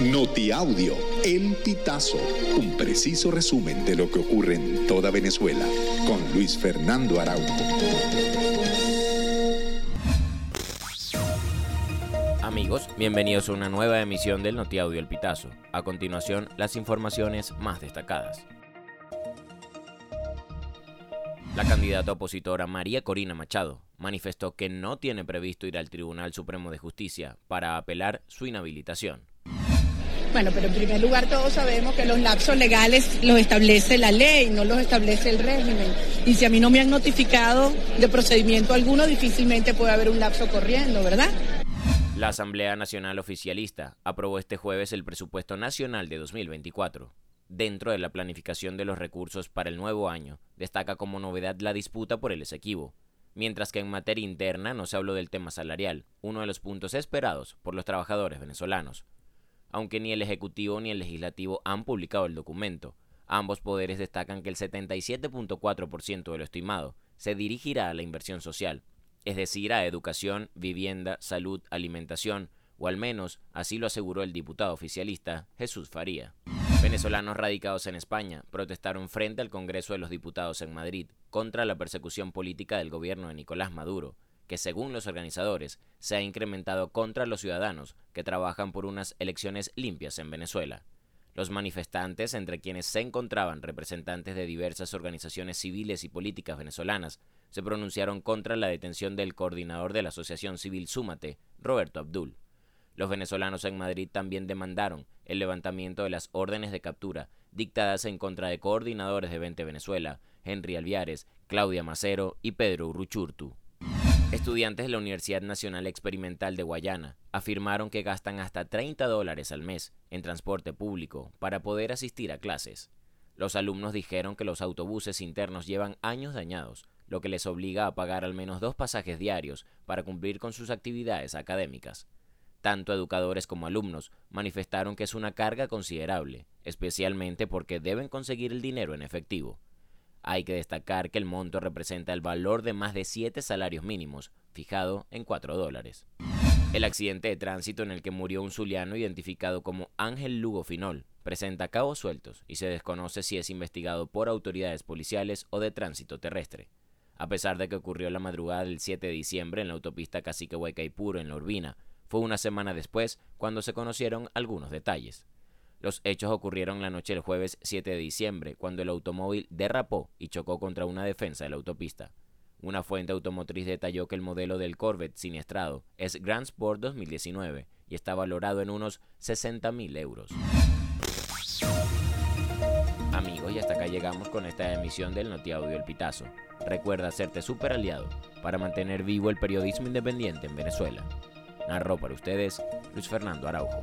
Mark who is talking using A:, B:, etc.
A: Notiaudio, El Pitazo, un preciso resumen de lo que ocurre en toda Venezuela, con Luis Fernando Araújo.
B: Amigos, bienvenidos a una nueva emisión del Notiaudio El Pitazo. A continuación, las informaciones más destacadas. La candidata opositora María Corina Machado manifestó que no tiene previsto ir al Tribunal Supremo de Justicia para apelar su inhabilitación.
C: Bueno, pero en primer lugar todos sabemos que los lapsos legales los establece la ley, no los establece el régimen. Y si a mí no me han notificado de procedimiento alguno, difícilmente puede haber un lapso corriendo, ¿verdad?
B: La Asamblea Nacional Oficialista aprobó este jueves el presupuesto nacional de 2024. Dentro de la planificación de los recursos para el nuevo año, destaca como novedad la disputa por el Esequibo, mientras que en materia interna no se habló del tema salarial, uno de los puntos esperados por los trabajadores venezolanos. Aunque ni el Ejecutivo ni el Legislativo han publicado el documento, ambos poderes destacan que el 77.4% de lo estimado se dirigirá a la inversión social, es decir, a educación, vivienda, salud, alimentación, o al menos así lo aseguró el diputado oficialista Jesús Faría. Venezolanos radicados en España protestaron frente al Congreso de los Diputados en Madrid contra la persecución política del gobierno de Nicolás Maduro, que según los organizadores se ha incrementado contra los ciudadanos que trabajan por unas elecciones limpias en Venezuela. Los manifestantes, entre quienes se encontraban representantes de diversas organizaciones civiles y políticas venezolanas, se pronunciaron contra la detención del coordinador de la Asociación Civil Súmate, Roberto Abdul. Los venezolanos en Madrid también demandaron el levantamiento de las órdenes de captura dictadas en contra de coordinadores de 20 Venezuela, Henry Alviares, Claudia Macero y Pedro Urruchurtu. Estudiantes de la Universidad Nacional Experimental de Guayana afirmaron que gastan hasta 30 dólares al mes en transporte público para poder asistir a clases. Los alumnos dijeron que los autobuses internos llevan años dañados, lo que les obliga a pagar al menos dos pasajes diarios para cumplir con sus actividades académicas. Tanto educadores como alumnos manifestaron que es una carga considerable, especialmente porque deben conseguir el dinero en efectivo. Hay que destacar que el monto representa el valor de más de siete salarios mínimos, fijado en 4 dólares. El accidente de tránsito en el que murió un zuliano identificado como Ángel Lugo Finol presenta cabos sueltos y se desconoce si es investigado por autoridades policiales o de tránsito terrestre. A pesar de que ocurrió la madrugada del 7 de diciembre en la autopista Cacique Huaycaipuro en La Urbina, fue una semana después cuando se conocieron algunos detalles. Los hechos ocurrieron la noche del jueves 7 de diciembre, cuando el automóvil derrapó y chocó contra una defensa de la autopista. Una fuente automotriz detalló que el modelo del Corvette siniestrado es Grand Sport 2019 y está valorado en unos 60 mil euros. Amigos, y hasta acá llegamos con esta emisión del Notiaudio El Pitazo. Recuerda hacerte super aliado para mantener vivo el periodismo independiente en Venezuela. Narró para ustedes Luis Fernando Araujo.